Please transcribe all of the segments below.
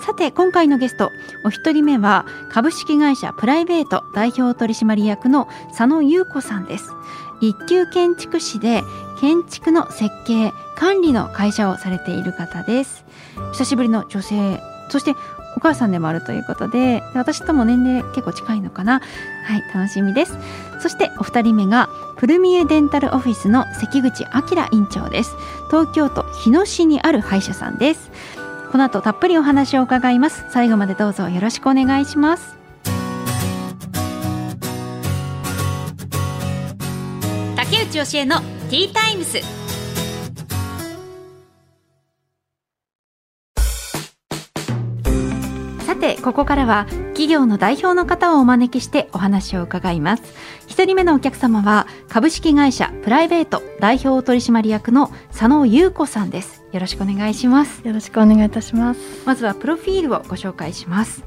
さて今回のゲストお一人目は株式会社プライベート代表取締役の佐野優子さんです。一級建築士で建築の設計管理の会社をされている方です。久しぶりの女性そしてお母さんでもあるということで私とも年齢結構近いのかな。はい楽しみです。そしてお二人目がプルミエデンタルオフィスの関口明院長です。東京都日野市にある歯医者さんです。この後たっぷりお話を伺います。最後までどうぞよろしくお願いします。竹内義恵のティータイムスさてここからは企業の代表の方をお招きしてお話を伺います。一人目のお客様は株式会社プライベート代表取締役の佐野優子さんです。よろしくお願いします。よろしくお願いいたします。まずはプロフィールをご紹介します。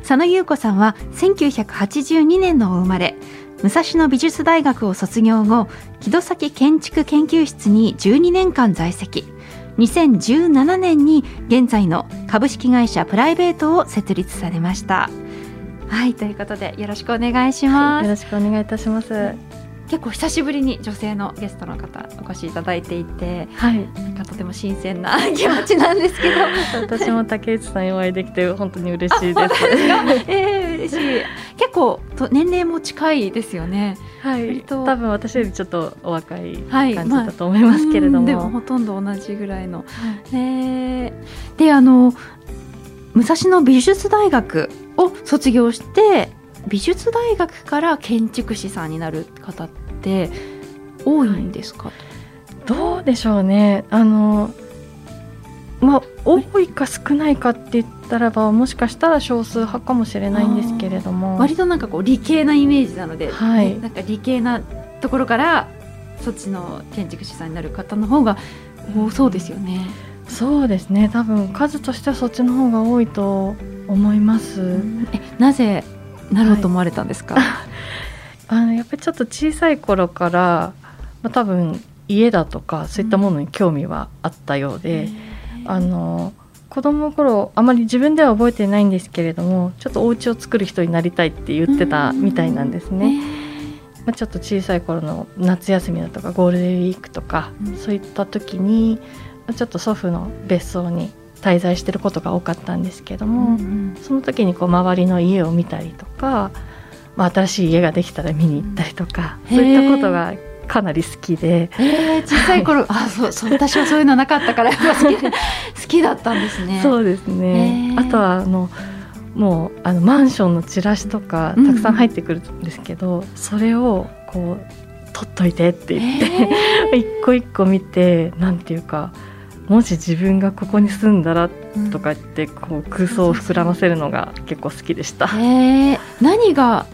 佐野優子さんは1982年のお生まれ。武蔵野美術大学を卒業後木戸崎建築研究室に12年間在籍2017年に現在の株式会社プライベートを設立されました。はいということでよろしくお願いします、はい、よろしくお願いいたします。結構久しぶりに女性のゲストの方お越しいただいていて、はい、なんかとても新鮮な気持ちなんですけど。私も竹内さんにお会いできて本当に嬉しいです。えー、嬉しい。結構と年齢も近いですよね。はい。多分私よりちょっとお若い感じだと思いますけれども、はいまあ、でもほとんど同じぐらいの、はい、ねであの武蔵野美術大学を卒業して美術大学から建築士さんになる方って多いんですか、はい、どうでしょうね。あのまあ多いか少ないかって言ったらばもしかしたら少数派かもしれないんですけれども。割となんかこう理系なイメージなので、はい、なんか理系なところからそっちの建築士さんになる方の方が多そうですよね。そうですね。多分数としてはそっちの方が多いと思います。えなぜなろうと思われたんですか、はい、あのやっぱりちょっと小さい頃から、まあ、多分家だとかそういったものに興味はあったようで、うん、あの子供の頃あまり自分では覚えてないんですけれどもちょっとお家を作る人になりたいって言ってたみたいなんですね。まあ、ちょっと小さい頃の夏休みだとかゴールデンウィークとか、うん、そういった時にちょっと祖父の別荘に滞在してることが多かったんですけども、うんうん、その時にこう周りの家を見たりとか、まあ、新しい家ができたら見に行ったりとか、うん、そういったことがかなり好きで、えー、小さい頃、はい、あそうそう私はそういうのなかったから 好き好きだったんですね。そうですね、あとはあのもうあのマンションのチラシとかたくさん入ってくるんですけど、うん、それをこう取っといてって言って、一個一個見てなんていうかもし自分がここに住んだらとかってこう空想を膨らませるのが結構好きでした。えー、何が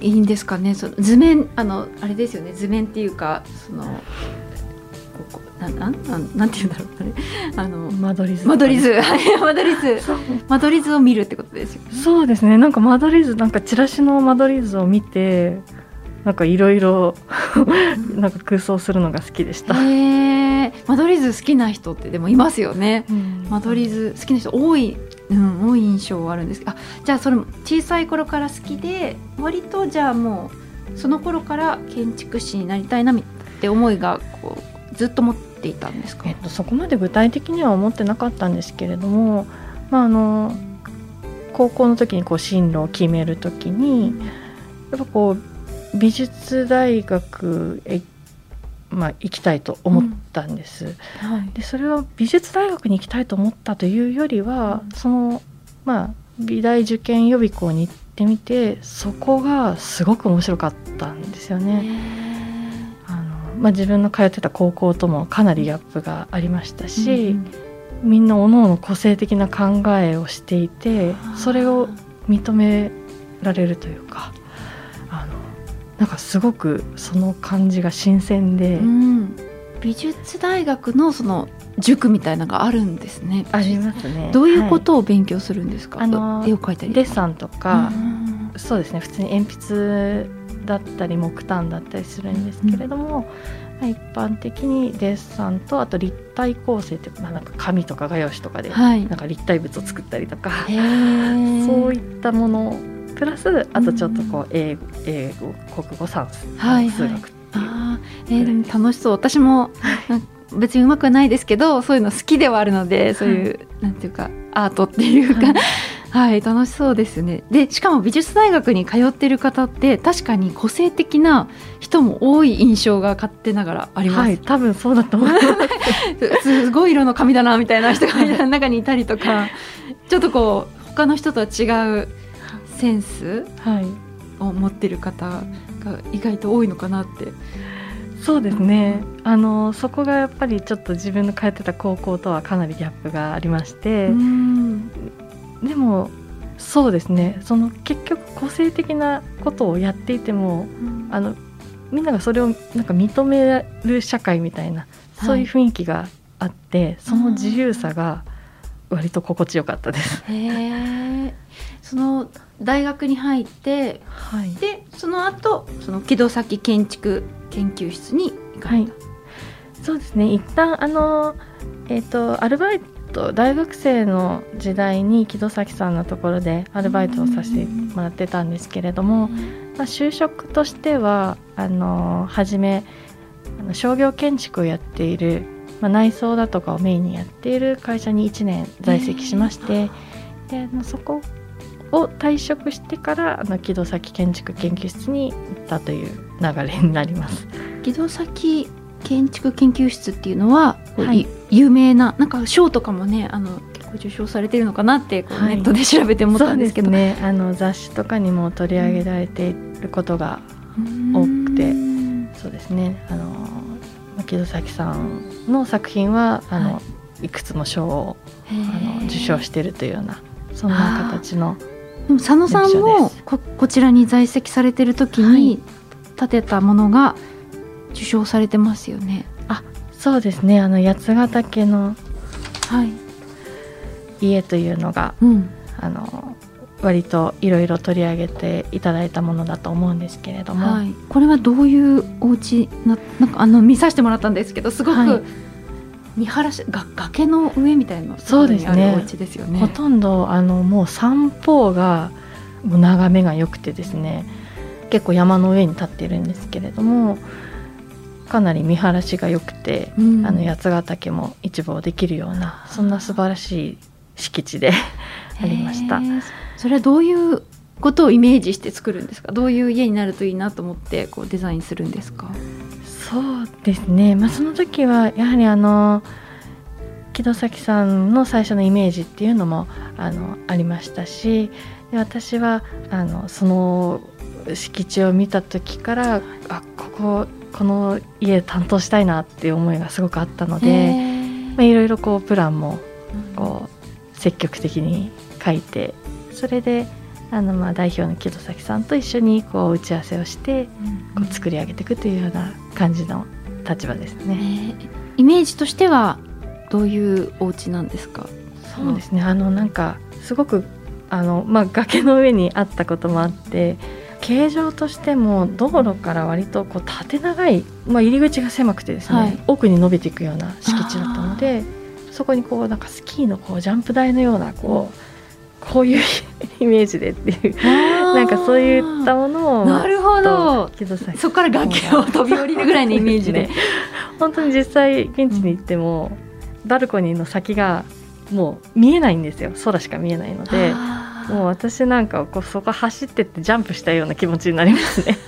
いいんですかね。その図面あのあれですよね。図面っていうかそのなななんなんていうんだろう。あれ。あの間取り図間取り図。間取り図。間取り図を見るってことですよ、ね、そうですね。なんか間取り図なんかチラシの間取り図を見てなんかいろいろ なんか空想するのが好きでした。へ間取り図好きな人ってでもいますよね。うん、間取り図好きな人多い、うん、多い印象はあるんですあじゃあそれ小さい頃から好きで割とじゃあもうその頃から建築士になりたいなって思いがこうずっと持っていたんですか、えっと、そこまで具体的には思ってなかったんですけれども、まあ、あの高校の時にこう進路を決める時にやっぱこう美術大学へ、まあ、行きたいと思ってたんです、うんはい、でそれは美術大学に行きたいと思ったというよりは、うん、そのまあ美大受験予備校に行ってみてそこがすごく面白かったんですよね。あのまあ、自分の通ってた高校ともかなりギャップがありましたし、うん、みんなおのおの個性的な考えをしていてそれを認められるというかあのなんかすごくその感じが新鮮で、うん、美術大学のその塾みたいなのがあるんですね。ありますね。どういうことを勉強するんですか？はい、あの絵を描いたりデッサンとか、そうですね。普通に鉛筆だったり木炭だったりするんですけれども、うん、一般的にデッサンとあと立体構成ってまあなんか紙とか画用紙とかで、なんか立体物を作ったりとか、そういったものプラスあとちょっとこう英語,、英語国語算数、はい、数学あえー、でも楽しそう。私も別にうまくはないですけどそういうの好きではあるのでそういう、はい、なんていうかアートっていうか、はい、はい、楽しそうですね。でしかも美術大学に通ってる方って確かに個性的な人も多い印象が勝手ながらあります、はい、多分そうだと思いますすごい色の髪だなみたいな人が中にいたりとか。ちょっとこう他の人とは違うセンスを持ってる方が意外と多いのかなって。そうですね、あのそこがやっぱりちょっと自分の通ってた高校とはかなりギャップがありまして。でもそうですね。その結局個性的なことをやっていても、あのみんながそれをなんか認める社会みたいなそういう雰囲気があって、はい、その自由さが割と心地よかったです。へその大学に入って、はい、でその後その木戸崎建築研究室に行かれた、はい、そうですね。一旦あのえっ、ー、とアルバイト大学生の時代に木戸崎さんのところでアルバイトをさせてもらってたんですけれども、まあ、就職としてはあの初めあの商業建築をやっている、まあ、内装だとかをメインにやっている会社に1年在籍しまして、でそこを退職してからあの木戸崎建築研究室に行ったという流れになります。木戸崎建築研究室っていうのは、はい、有名ななんか賞とかもねあの結構受賞されてるのかなってこう、ネットで調べて思ったんですけど、ね、あの雑誌とかにも取り上げられていることが多くて、うん、そうですね。あの木戸崎さんの作品はあの、はい、いくつも賞をあの受賞しているというようなそんな形のでも佐野さんもここちらに在籍されてる時に建てたものが受賞されてますよね。あそうですね。あの八ヶ岳の家というのが、うん、あの割といろいろ取り上げていただいたものだと思うんですけれども、はい、これはどういうお家ななんかあの見させてもらったんですけどすごく、はい見晴らしが崖の上みたいなそうですねお家ですよね。ほとんどあのもう三方がもう眺めが良くてですね結構山の上に立っているんですけれどもかなり見晴らしが良くて、うん、あの八ヶ岳も一望できるようなそんな素晴らしい敷地でありました。それはどういうことをイメージして作るんですか？どういう家になるといいなと思ってこうデザインするんですか？そうですね、まあ、その時はやはりあの木戸崎さんの最初のイメージっていうのもあのありましたしで私はあのその敷地を見た時からあこここの家担当したいなっていう思いがすごくあったので、まあ、いろいろこうプランもこう積極的に書いてそれであのまあ代表の木戸崎さんと一緒にこう打ち合わせをしてこう作り上げていくというような感じの立場ですね。イメージとしてはどういうお家なんですか？そうですねあのなんかすごくあの、まあ、崖の上にあったこともあって形状としても道路から割とこう縦長い、まあ、入り口が狭くてですね、はい、奥に伸びていくような敷地だったのでそこにこうなんかスキーのこうジャンプ台のようなこう。こういうイメージでっていうなんかそういったものをなるほど。そこから崖を飛び降りるぐらいのイメージで。本当に実際現地に行っても、バルコニーの先がもう見えないんですよ。空しか見えないので。もう私なんかこうそこ走ってってジャンプしたような気持ちになりますね。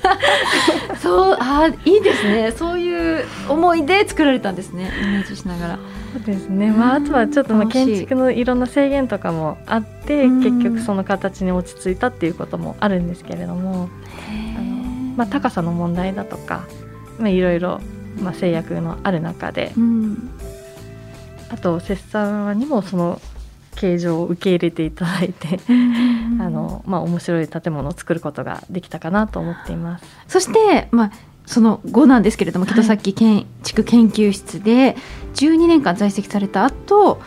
そうあいいですね。そういう思いで作られたんですね。イメージしながら。そうですね、まあ、あとはちょっとまあ建築のいろんな制限とかもあって結局その形に落ち着いたっていうこともあるんですけれどもあの、まあ、高さの問題だとか、まあ、いろいろまあ制約のある中で、うん、あと切磋にもその形状を受け入れていただいて、あのまあ、面白い建物を作ることができたかなと思っています。そして、まあ、その後なんですけれどもはい。木戸崎建築研究室で12年間在籍された後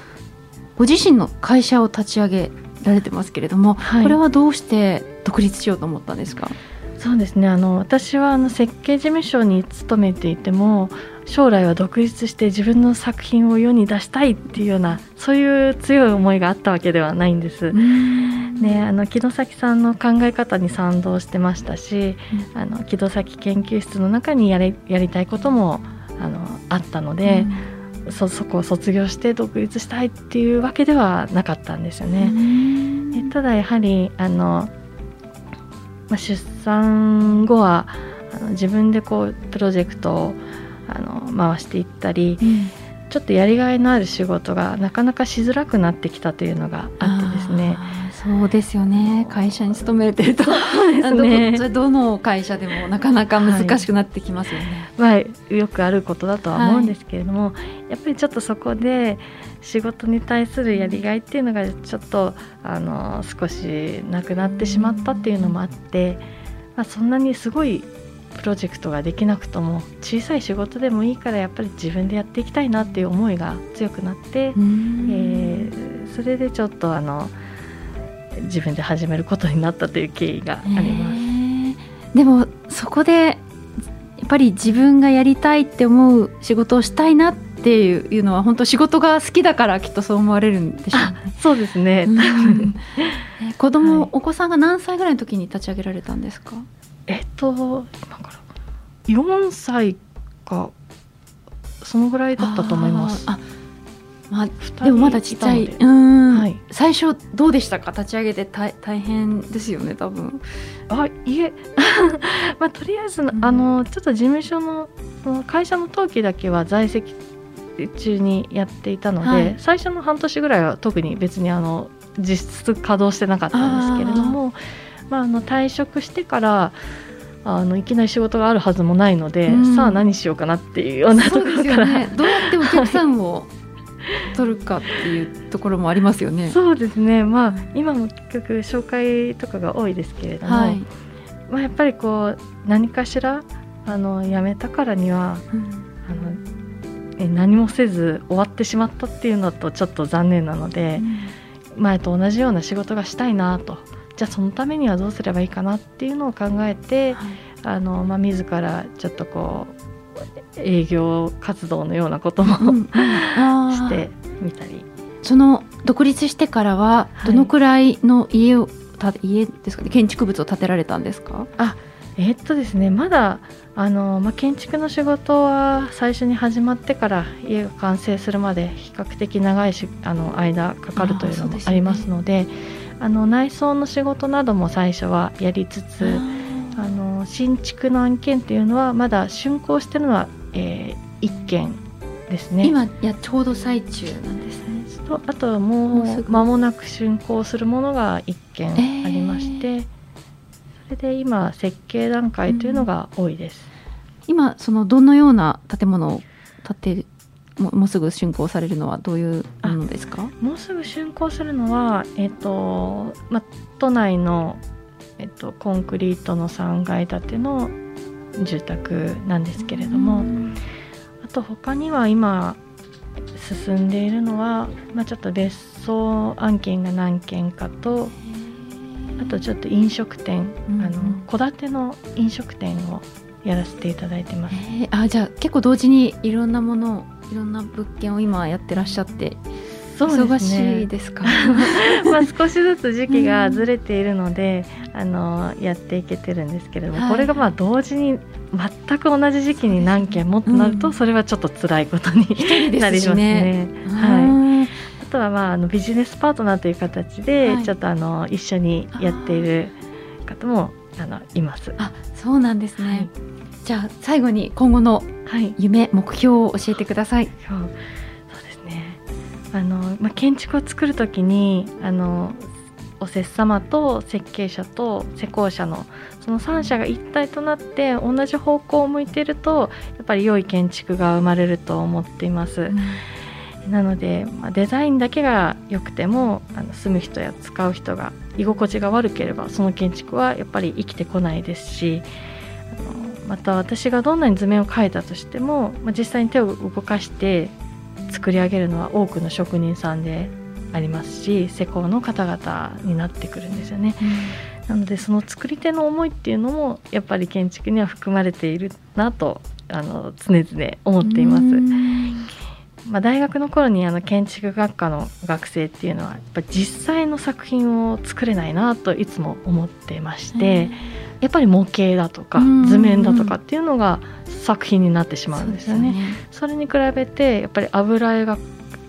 ご自身の会社を立ち上げられてますけれども、はい。これはどうして独立しようと思ったんですか、そうですね。あの私はあの設計事務所に勤めていても将来は独立して自分の作品を世に出したいっていうようなそういう強い思いがあったわけではないんです。ね、あの木戸崎さんの考え方に賛同してましたし、あの木戸崎研究室の中にやりやりたいこともあのあったので、そそこを卒業して独立したいっていうわけではなかったんですよね。でただやはりあの、まあ、出産後はあの自分でこうプロジェクトをあの回していったりちょっとやりがいのある仕事がなかなかしづらくなってきたというのがあってですね。そうですよね。会社に勤めれてると。ね。こどの会社でもなかなか難しくなってきますよね。まあ、よくあることだとは思うんですけれども、やっぱりちょっとそこで仕事に対するやりがいっていうのがちょっとあの少しなくなってしまったっていうのもあって、まあ、そんなにすごいプロジェクトができなくとも小さい仕事でもいいからやっぱり自分でやっていきたいなっていう思いが強くなって、えーそれでちょっとあの自分で始めることになったという経緯があります。でもそこでやっぱり自分がやりたいって思う仕事をしたいなっていうのは本当仕事が好きだからきっとそう思われるんでしょうね。そうですね、うん子供、はいお子さんが何歳ぐらいの時に立ち上げられたんですか？えっと今から4歳かそのぐらいだったと思います。まあでもまだちっちゃい。はい。最初どうでしたか？立ち上げて大大変ですよね多分。あいえ。まあとりあえず、ん。あのちょっと事務所の会社の登記だけは在籍中にやっていたので、はい。最初の半年ぐらいは特に別にあの実質稼働してなかったんですけれどもまあ、あの退職してからあのいきなり仕事があるはずもないので、うんさあ何しようかなっていうようなところから、よね。どうやってお客さんを 取るかっていうところもありますよね。そうですねまあ今も結局紹介とかが多いですけれども、はい。まあ、やっぱりこう何かしらあの辞めたからにはうんあのえ何もせず終わってしまったっていうのとちょっと残念なので、前と同じような仕事がしたいなとじゃあそのためにはどうすればいいかなっていうのを考えてあの、まあ、自らちょっとこう営業活動のようなことも、うん。してみたり。その独立してからははい。どのくらいの家をた家ですかね？建築物を建てられたんですか？えーっとですねまだあの、まあ、建築の仕事は最初に始まってから家が完成するまで比較的長いしあの間かかるというのもありますのであの内装の仕事なども最初はやりつつあの新築の案件っていうのはまだ竣工してるのは、えー、1件ですね。今やちょうど最中なんですね。とあとはもう間もなく竣工するものが1件ありまして、それで今設計段階というのが多いです。今そのどのような建物を建てももうすぐ竣工されるのはどういうものですか？もうすぐ竣工するのは、えっとまあ、都内の、えっと、コンクリートの3階建ての住宅なんですけれども、うんあと他には今進んでいるのは、まあ、ちょっと別荘案件が何件かとあとちょっと飲食店、戸建ての飲食店をやらせていただいてます。えーあじゃあ結構同時にいろんなものをいろんな物件を今やってらっしゃって忙しいですか？まあ少しずつ時期がずれているので、あのやっていけてるんですけれども、はい。これがまあ同時に全く同じ時期に何件もとなると、うん。それはちょっと辛いことに人なりますね。はい。あとはまああのビジネスパートナーという形で、はい。ちょっとあの一緒にやっている方もあのいます。あそうなんですね。はいじゃあ最後に今後のはい、夢目標を教えてください。そうそうですねあの、まあ、建築を作る時にあのお施主様と設計者と施工者のその3者が一体となって同じ方向を向いているとやっぱり良い建築が生まれると思っています。なので、まあ、デザインだけが良くてもあの住む人や使う人が居心地が悪ければその建築はやっぱり生きてこないですしあのまた私がどんなに図面を描いたとしても、まあ、実際に手を動かして作り上げるのは多くの職人さんでありますし施工の方々になってくるんですよね。うん、なのでその作り手の思いっていうのもやっぱり建築には含まれているなとあの常々思っています。まあ、大学の頃にあの建築学科の学生っていうのはやっぱ実際の作品を作れないなといつも思ってまして、やっぱり模型だとか図面だとかっていうのが作品になってしまうんですよね。それに比べてやっぱり油絵が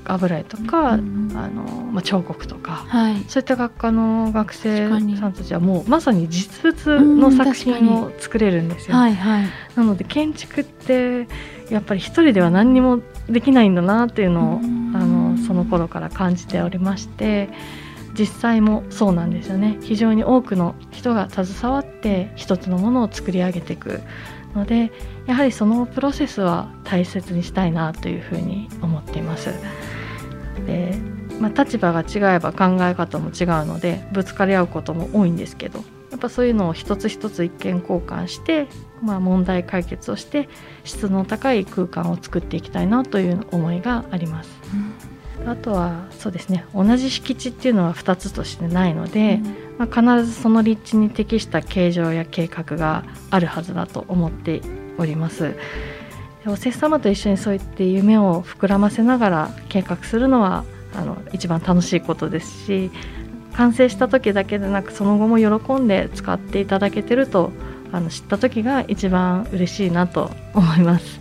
油絵とか、うん、あのまあ、彫刻とか、はい、そういった学科の学生さんたちはもうまさに実物の作品を作れるんですよ。はいはい、なので建築ってやっぱり一人では何にもできないんだなっていうのを、あのその頃から感じておりまして実際もそうなんですよね非常に多くの人が携わって一つのものを作り上げていくのでやはりそのプロセスは大切にしたいなというふうに思っています。でまあ、立場が違えば考え方も違うのでぶつかり合うことも多いんですけどやっぱそういうのを一つ一つ意見交換して、まあ、問題解決をして質の高い空間を作っていきたいなという思いがあります。うん、あとはそうですね同じ敷地っていうのは2つとしてないので、うん、まあ、必ずその立地に適した形状や計画があるはずだと思っております。おせっ様と一緒にそういって夢を膨らませながら計画するのはあの一番楽しいことですし完成した時だけでなくその後も喜んで使っていただけてるとあの知った時が一番嬉しいなと思います。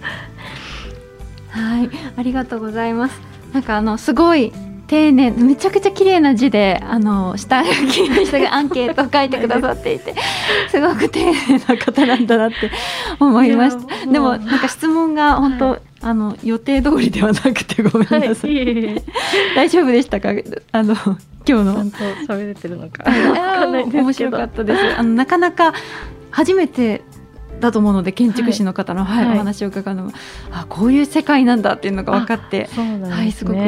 はい、ありがとうございます。なんかあのすごい丁寧めちゃくちゃ綺麗な字であの下書きの人がアンケートを書いてくださっていて すごく丁寧な方なんだなって思いました。でもなんか質問が本当、はい、あの予定通りではなくてごめんなさい、はい、大丈夫でしたか？あの今日の。ちゃんと喋れてるのか面白かったです。あのなかなか初めてだと思うので建築士の方の、はい、はい、お話を伺うのもあこういう世界なんだっていうのが分かって、ね、はいすごく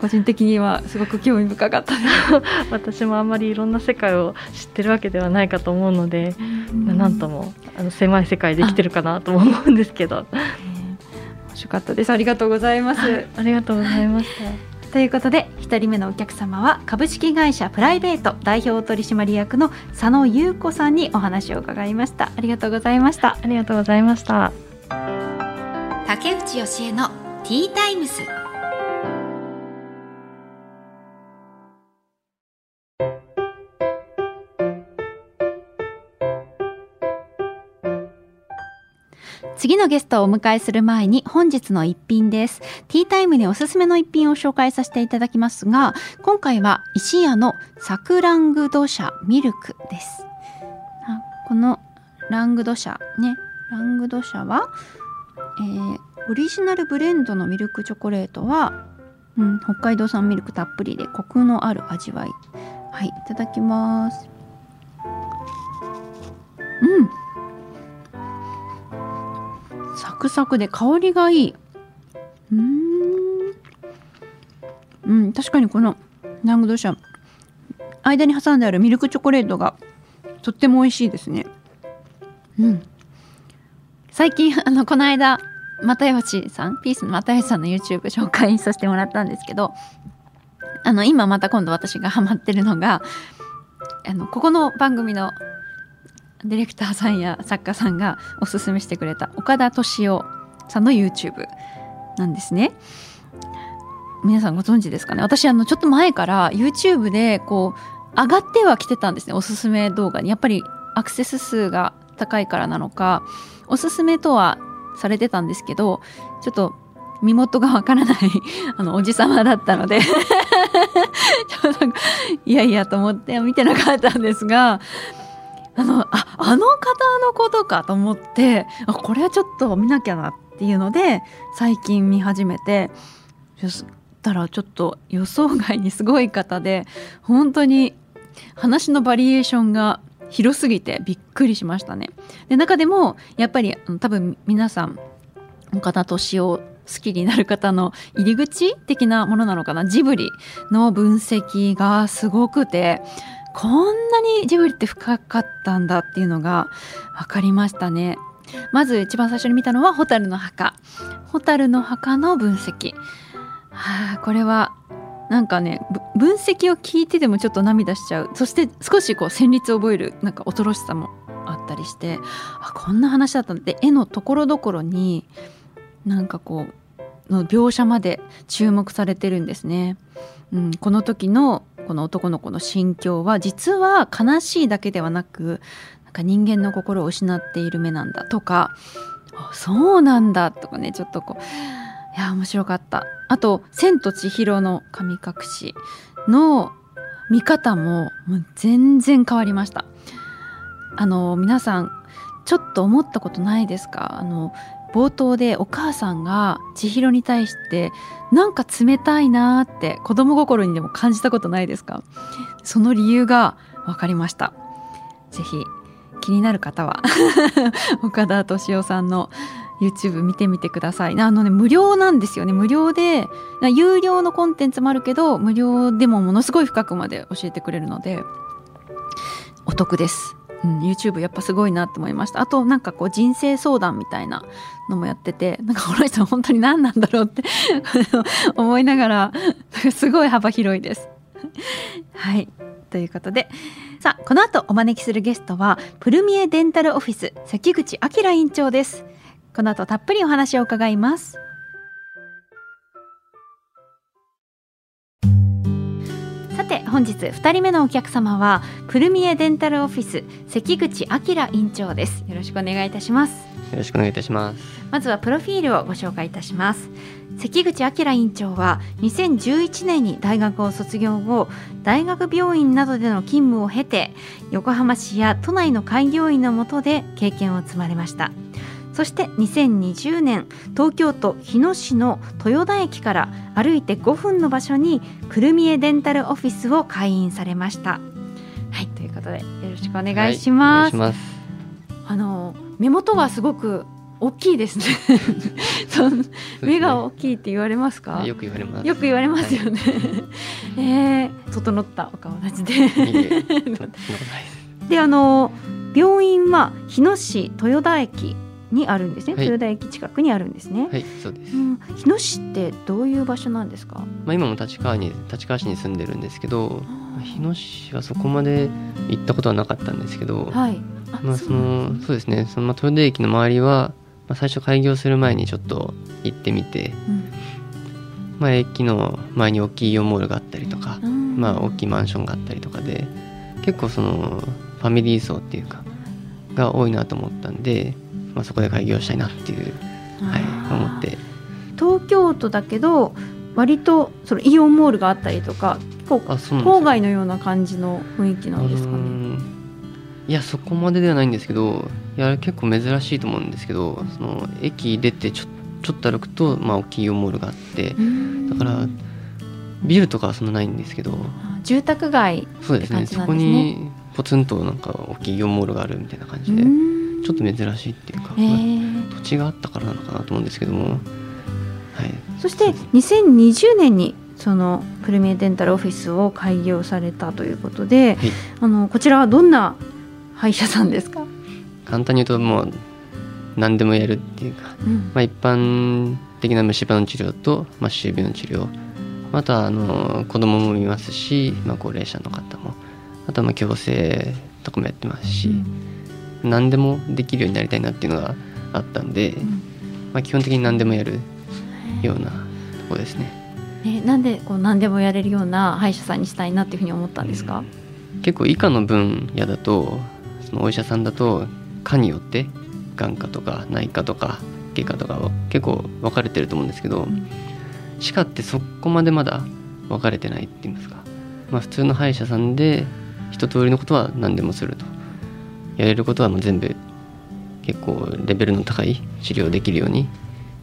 個人的にはすごく興味深かった 私もあんまりいろんな世界を知ってるわけではないかと思うので、まあ、なんともあの狭い世界で生きてるかなと思うんですけど。面白かったです。ありがとうございます。ありがとうございました。ということで一人目のお客様は株式会社プライベート代表取締役の佐野優子さんにお話を伺いました。ありがとうございました。ありがとうございました。竹内義恵のティータイムス次のゲストをお迎えする前に本日の一品です。ティータイムにおすすめの一品を紹介させていただきますが、今回は石屋のサクラングドシャミルクです。このラングドシャね、ラングドシャは、えー、オリジナルブレンドのミルクチョコレートは、うん、北海道産ミルクたっぷりでコクのある味わい。はい、いただきます。うん。サクサクで香りがいい。うん。うん確かにこのラングドシャ間に挟んであるミルクチョコレートがとっても美味しいですね。うん。最近あのこの間又吉さんピースの又吉さんの YouTube 紹介させてもらったんですけどあの今また今度私がハマってるのがあのここの番組のディレクターさんや作家さんがおすすめしてくれた岡田敏夫さんの YouTube なんですね。皆さんご存知ですかね？私あのちょっと前から YouTube でこう上がってはきてたんですねおすすめ動画にやっぱりアクセス数が高いからなのかおすすめとはされてたんですけどちょっと身元がわからない あのおじさまだったので いやいやと思って見てなかったんですがあのああの方のことかと思ってあこれはちょっと見なきゃなっていうので最近見始めてそしたらちょっと予想外にすごい方で本当に話のバリエーションが広すぎてびっくりしましたね。で中でもやっぱり多分皆さん岡田敏夫好きになる方の入り口的なものなのかなジブリの分析がすごくてこんなにジブリって深かったんだっていうのが分かりましたね。まず一番最初に見たのは「蛍の墓」「蛍の墓」の分析。はあ、これはなんかね分析を聞いててもちょっと涙しちゃうそして少しこう旋律を覚えるなんか恐ろしさもあったりしてあこんな話だったんで絵のところどころになんかこうの描写まで注目されてるんですね。うん、この時のこの男の子の心境は実は悲しいだけではなくなんか人間の心を失っている目なんだとかそうなんだとかねちょっとこういや面白かった。あと「千と千尋の神隠し」の見方ももう全然変わりました。あの皆さんちょっと思ったことないですか？あの冒頭でお母さんが千尋に対してなんか冷たいなーって子供心にでも感じたことないですか？その理由が分かりました。ぜひ気になる方は 岡田敏夫さんの YouTube 見てみてください。あのね無料なんですよね。無料で有料のコンテンツもあるけど無料でもものすごい深くまで教えてくれるのでお得です。うん、YouTube やっぱすごいなって思いました。あとなんかこう人生相談みたいなのもやっててなんかこの人本当に何なんだろうって 思いながらすごい幅広いです。はい。ということで。さあこの後お招きするゲストはプルミエデンタルオフィス関口明院長です。この後たっぷりお話を伺います。本日2人目のお客様はプルミエデンタルオフィス関口明院長です。よろしくお願いいたします。よろしくお願いいたします。まずはプロフィールをご紹介いたします。関口明院長は2011年に大学を卒業後大学病院などでの勤務を経て横浜市や都内の開業医の下で経験を積まれましたそして2020年東京都日野市の豊田駅から歩いて5分の場所にくるみえデンタルオフィスを開院されました。はいということでよろしくお願いします。はい、ます。あの目元がすごく大きいですね。そ目が大きいって言われますか？よく言われます。よく言われますよね、はい、えー、整ったお顔立ちで。であの病院は日野市豊田駅にあるんですね、はい、豊田駅近くにあるんですね。はい、そうです。うん、日野市ってどういう場所なんですか？まあ今も立川に立川市に住んでるんですけど、日野市はそこまで行ったことはなかったんですけど、はい。まあそのそうですね、そのまあ豊田駅の周りは、まあ最初開業する前にちょっと行ってみて、うん、まあ駅の前に大きいイオンモールがあったりとか、うん、まあ大きいマンションがあったりとかで、結構そのファミリー層っていうかが多いなと思ったんで。まあ、そこで開業したいなっていう、はい、思って。東京都だけど割とそのイオンモールがあったりとか結構郊外のような感じの雰囲気なんですかね。いやそこまでではないんですけどいや結構珍しいと思うんですけどその駅出てちょちょっと歩くと、まあ、大きいイオンモールがあってだからビルとかはそんなないんですけど。住宅街、ね、そうですね。そこにポツンとなんか大きいイオンモールがあるみたいな感じで。ちょっと珍しいっていうか、えー、土地があったからなのかなと思うんですけども、はい、そして2020年にそのプレミアデンタルオフィスを開業されたということで、はい、あのこちらはどんな歯医者さんですか？簡単に言うともう何でもやるっていうか、うん、まあ、一般的な虫歯の治療と、まあ、歯周病の治療またあの子供も見ますし、まあ、高齢者の方もあとはまあ矯正とかもやってますし、うん何でもできるようになりたいなっていうのがあったんで、うん、まあ、基本的に何でもやるようなとこですね。えなんでこう何でもやれるような歯医者さんにしたいなっていうふうに思ったんですか、うん、結構以下の分野だとそのお医者さんだと科によって眼科とか内科とか外科とかは結構分かれてると思うんですけど、うん、歯科ってそこまでまだ分かれてないって言いますか、まあ、普通の歯医者さんで一通りのことは何でもするとやれることはもう全部結構レベルの高い治療できるように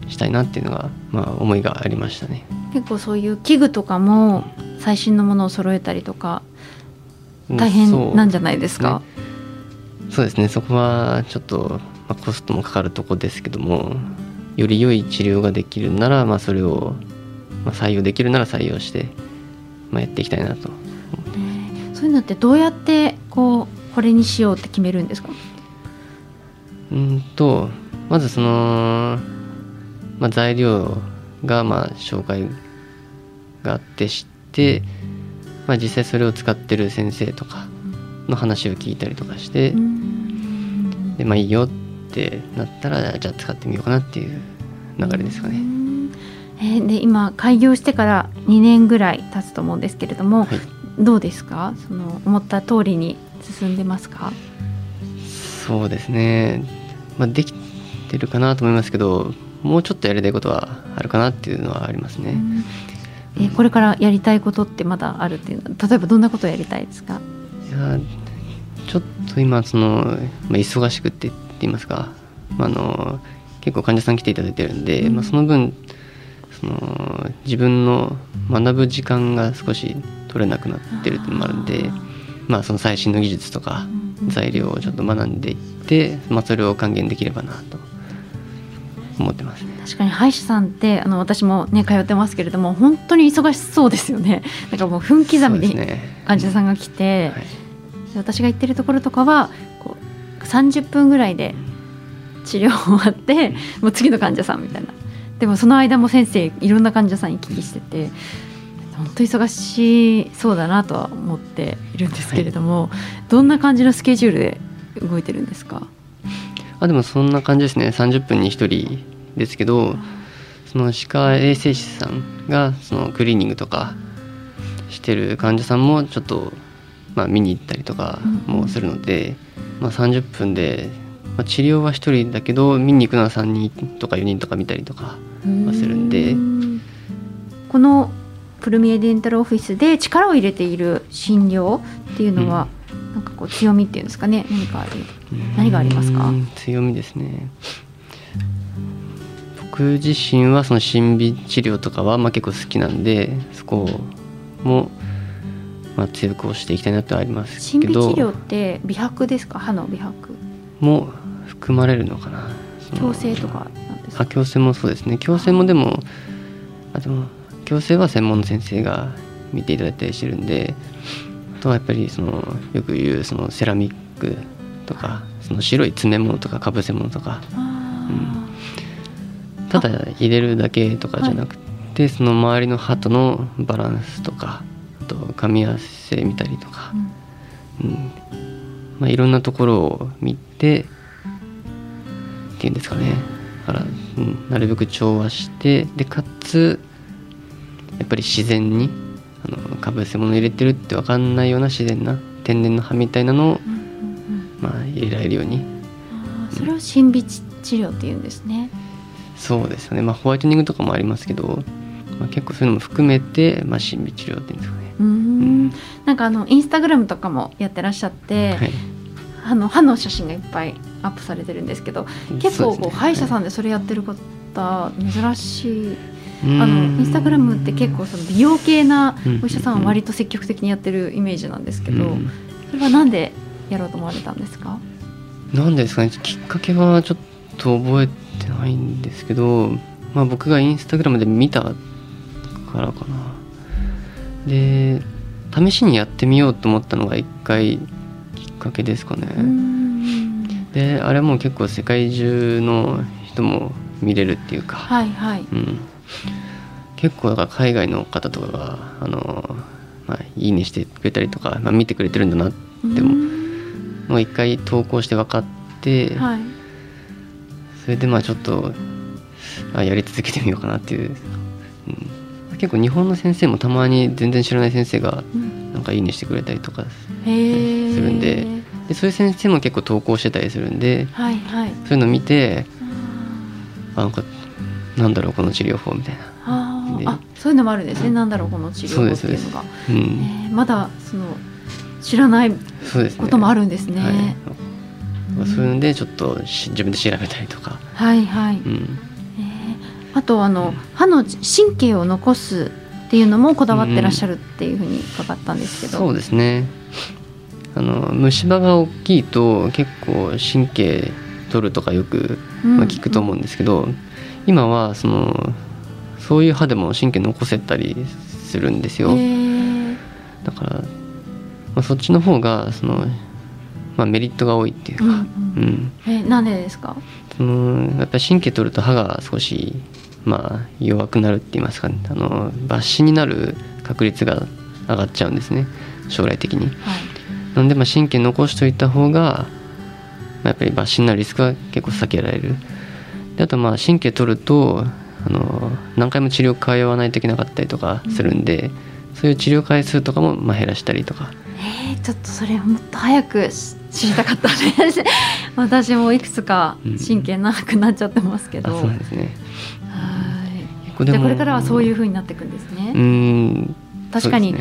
したいなっていうのが、まあ、思いがありましたね。結構そういう器具とかも最新のものを揃えたりとか大変なんじゃないですか、そうですね。そこはちょっと、まあ、コストもかかるとこですけどもより良い治療ができるなら、まあ、それを、まあ、採用できるなら採用して、まあ、やっていきたいなとそういうのってどうやってこうこれにしようって決めるんですか？うんとまずその、まあ、材料がまあ紹介があって知って、まあ、実際それを使ってる先生とかの話を聞いたりとかして、でまあいいよってなったらじゃあ使ってみようかなっていう流れですかね。えー、で今開業してから2年ぐらい経つと思うんですけれども、はい、どうですか？その思った通りに進んでますか？そうですね、まあ、できてるかなと思いますけどもうちょっとやりたいことはあるかなっていうのはありますね。えー、これからやりたいことってまだあるっていうの？は例えばどんなことをやりたいですか？いやちょっと今その、まあ、忙しくって言いますか、まあ、あの結構患者さん来ていただいてるんで、うん、まあ、その分その自分の学ぶ時間が少し取れなくなってるっていうのもあるんで、まあ、その最新の技術とか材料をちょっと学んでいって、まあ、それを還元できればなと思ってます、ね、確かに歯医者さんってあの私もね通ってますけれども本当に忙しそうですよね。なんかもう分刻みに患者さんが来て、ねはい、私が行ってるところとかはこう30分ぐらいで治療終わってもう次の患者さんみたいな。でもその間も先生いろんな患者さん行き来してて本当忙しそうだなとは思っているんですけれども、はい、どんな感じのスケジュールで動いてるんですか？あでもそんな感じですね。30分に1人ですけどその歯科衛生士さんがそのクリーニングとかしてる患者さんもちょっと、まあ、見に行ったりとかもするので、うん、まあ、30分で、まあ、治療は1人だけど見に行くのは3人とか4人とか見たりとかはするんで。このプルミエデンタルオフィスで力を入れている診療っていうのは、うん、なんかこう強みっていうんですかね？何かある何がありますか？強みですね。僕自身はその審美治療とかはまあ結構好きなんでそこもまあ強く押していきたいなとありますけど。審美治療って美白ですか？歯の美白。も含まれるのかな。矯正とかなんですか？矯正もそうですね。矯正もでもあでも矯正は専門の先生が見ていただいたりしてるんであとはやっぱりそのよく言うそのセラミックとかその白い詰め物とかかぶせ物とか、うん、ただ入れるだけとかじゃなくて、はい、その周りの歯とのバランスとかあと噛み合わせ見たりとか、うん、うん、まあ、いろんなところを見てっていうんですかね。だから、うん、なるべく調和してでかつやっぱり自然にあのかぶせ物入れてるって分かんないような自然な天然の葉みたいなのを、まあ、入れられるように。それを神秘治療っていうんですね、そうですよね、まあ、ホワイトニングとかもありますけど、まあ、結構そういうのも含めて、まあ、神秘治療っていうんですかね。うん、なんかあのインスタグラムとかもやってらっしゃって、はい、あの歯の写真がいっぱいアップされてるんですけど結構こう、歯医者さんでそれやってる方珍しいあのインスタグラムって結構その美容系なお医者さんは割と積極的にやってるイメージなんですけど、それはなんでやろうと思われたんですか？なんですかね。きっかけはちょっと覚えてないんですけど、まあ、僕がインスタグラムで見たからかな。で試しにやってみようと思ったのが一回きっかけですかね。であれも結構世界中の人も見れるっていうか、はいはい。うん、結構だから海外の方とかがあの、まあ、いいねしてくれたりとか、まあ、見てくれてるんだなってももう一回投稿して分かって、はい、それでまあちょっとあやり続けてみようかなっていう、うん、結構日本の先生もたまに全然知らない先生がなんかいいねしてくれたりとかするんで。でそういう先生も結構投稿してたりするんで、はいはい、そういうのを見てあなんかなんだろうこの治療法みたいな。あそういうのもあるんですね、なんだろうこの治療法っていうのが。ううんえー、まだその知らないこともあるんですね。そう、ねはい、いうのでちょっと自分で調べたりとか。はいはい。うん、えー、あとあの、歯の神経を残すっていうのもこだわってらっしゃるっていうふうに伺ったんですけど。そうですね。あの虫歯が大きいと結構神経取るとかよく、まあ、聞くと思うんですけど、今はそのそういう歯でも神経残せたりするんですよ。だから、まあ、そっちの方がその、まあ、メリットが多いっていうか、うん、うん、えなんでですか？そのやっぱり神経取ると歯が少しまあ弱くなるって言いますか、ね、あの抜歯になる確率が上がっちゃうんですね。将来的に。はい、なんでまあ神経残しといた方が、まあ、やっぱり抜歯になるリスクは結構避けられる。であとまあ神経取るとあの何回も治療通わないといけなかったりとかするんで、うん、そういう治療回数とかもまあ減らしたりとか。えー、ちょっとそれもっと早く知りたかったです 私もいくつか神経なくなっちゃってますけど、うん、そうですね。はい。じゃこれからはそういうふうになっていくんですね。うん。確かにね、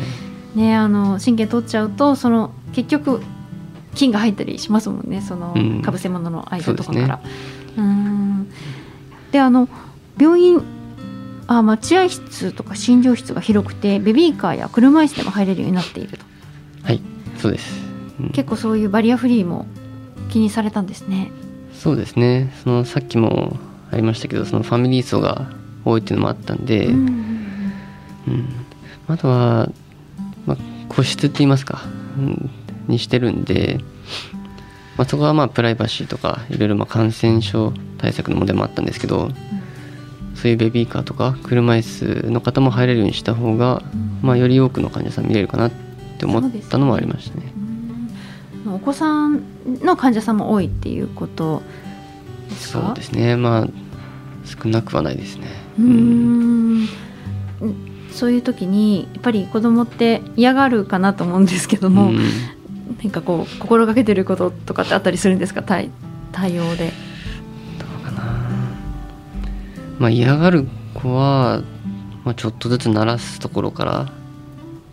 ね、あの神経取っちゃうとその結局菌が入ったりしますもんね。そのかぶせ物の間とかから。うん、であの病院あ待合室とか診療室が広くてベビーカーや車椅子でも入れるようになっていると。はいそうです、うん、結構そういうバリアフリーも気にされたんですね。そうですね。そのさっきもありましたけどそのファミリー層が多いっていうのもあったんで、うん、うん、あとは、まあ、個室って言いますか、うん、にしてるんでまあ、そこはまあプライバシーとかいろいろまあ感染症対策のものでもあったんですけど、うん、そういうベビーカーとか車椅子の方も入れるようにした方が、まあ、より多くの患者さん見れるかなって思ったのもありましたね。お子さんの患者さんも多いっていうことですか？そうですね。まあ少なくはないですね。うん。そういう時にやっぱり子供って嫌がるかなと思うんですけども、何かこう心がけてることとかってあったりするんですか？対対応で。どうかな。まあ嫌がる子は、まあ、ちょっとずつ鳴らすところから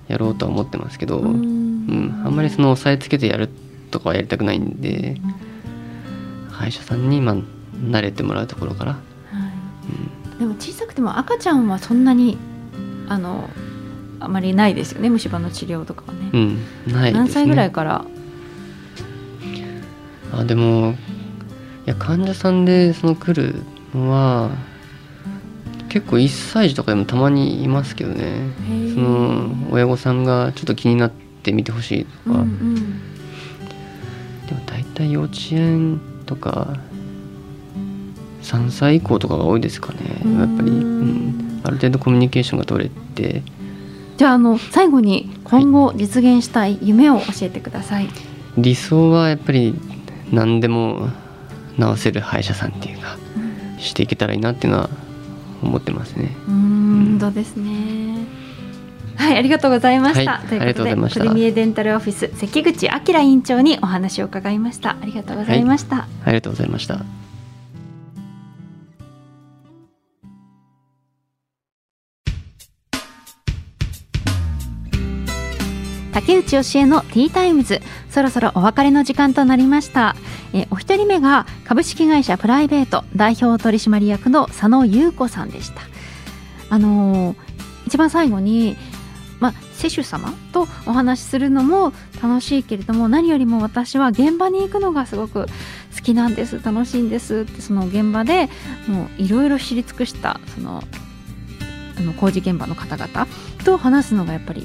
やろうとは思ってますけどうん、あんまりその押さえつけてやるとかはやりたくないんで歯医者さんにまあ慣れてもらうところから。はい。うん、でも小さくても赤ちゃんはそんなにあのあまりないですよね虫歯の治療とかはね。うん、ない、ね、何歳ぐらいから？あでもいや患者さんでその来るのは結構1歳児とかでもたまにいますけどね。その親御さんがちょっと気になって見てほしいとか、うんうん、でも大体幼稚園とか3歳以降とかが多いですかね。やっぱり、うん、ある程度コミュニケーションが取れてじゃああの最後に今後実現したい夢を教えてください、はい、理想はやっぱり何でも治せる歯医者さんっていうか、うん、していけたらいいなっていうのは思ってますね。うん、そうですね。はい、ありがとうございました。はい、ということで、プレミエデンタルオフィス関口明院長にお話を伺いました。ありがとうございました。はい、ありがとうございました。竹内義恵のティータイムズ。そろそろお別れの時間となりました。えお一人目が株式会社プライベート代表取締役の佐野優子さんでした。あのー、一番最後にまあ、施主様とお話しするのも楽しいけれども何よりも私は現場に行くのがすごく好きなんです。楽しいんですってその現場でもういろいろ知り尽くしたそのあの工事現場の方々と話すのがやっぱり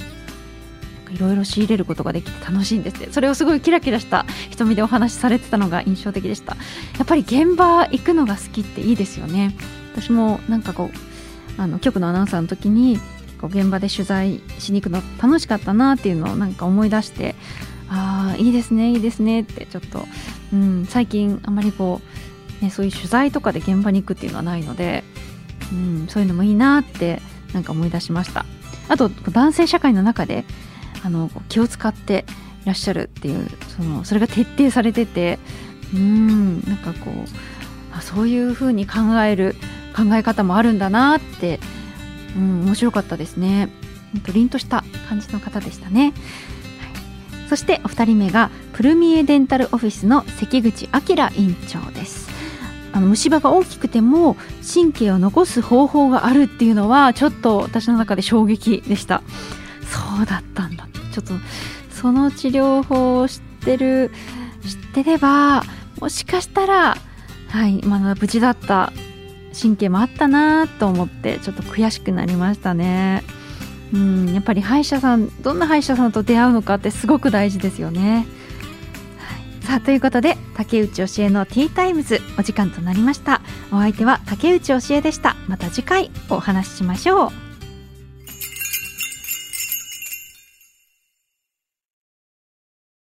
いろいろ仕入れることができて楽しいんですってそれをすごいキラキラした瞳でお話しされてたのが印象的でした。やっぱり現場行くのが好きっていいですよね。私もなんかこうあの局のアナウンサーの時にこう現場で取材しに行くの楽しかったなっていうのをなんか思い出してああいいですねいいですねってちょっと、うん、最近あまりこう、ね、そういう取材とかで現場に行くっていうのはないので、うん、そういうのもいいなってなんか思い出しました。あと男性社会の中であの気を使っていらっしゃるっていうそのそれが徹底されててうんなんかこうあそういうふうに考える考え方もあるんだなって、うん、面白かったですね。と凛とした感じの方でしたね。はい、そしてお二人目がプルミエデンタルオフィスの関口明院長です。あの虫歯が大きくても神経を残す方法があるっていうのはちょっと私の中で衝撃でしたそうだったんだ。ちょっとその治療法を知ってる知ってればもしかしたらはいまだ無事だった神経もあったなと思ってちょっと悔しくなりましたね。うんやっぱり歯医者さんどんな歯医者さんと出会うのかってすごく大事ですよね、はい、さあということで竹内教えのティータイムズお時間となりました。お相手は竹内教えでした。また次回お話ししましょう。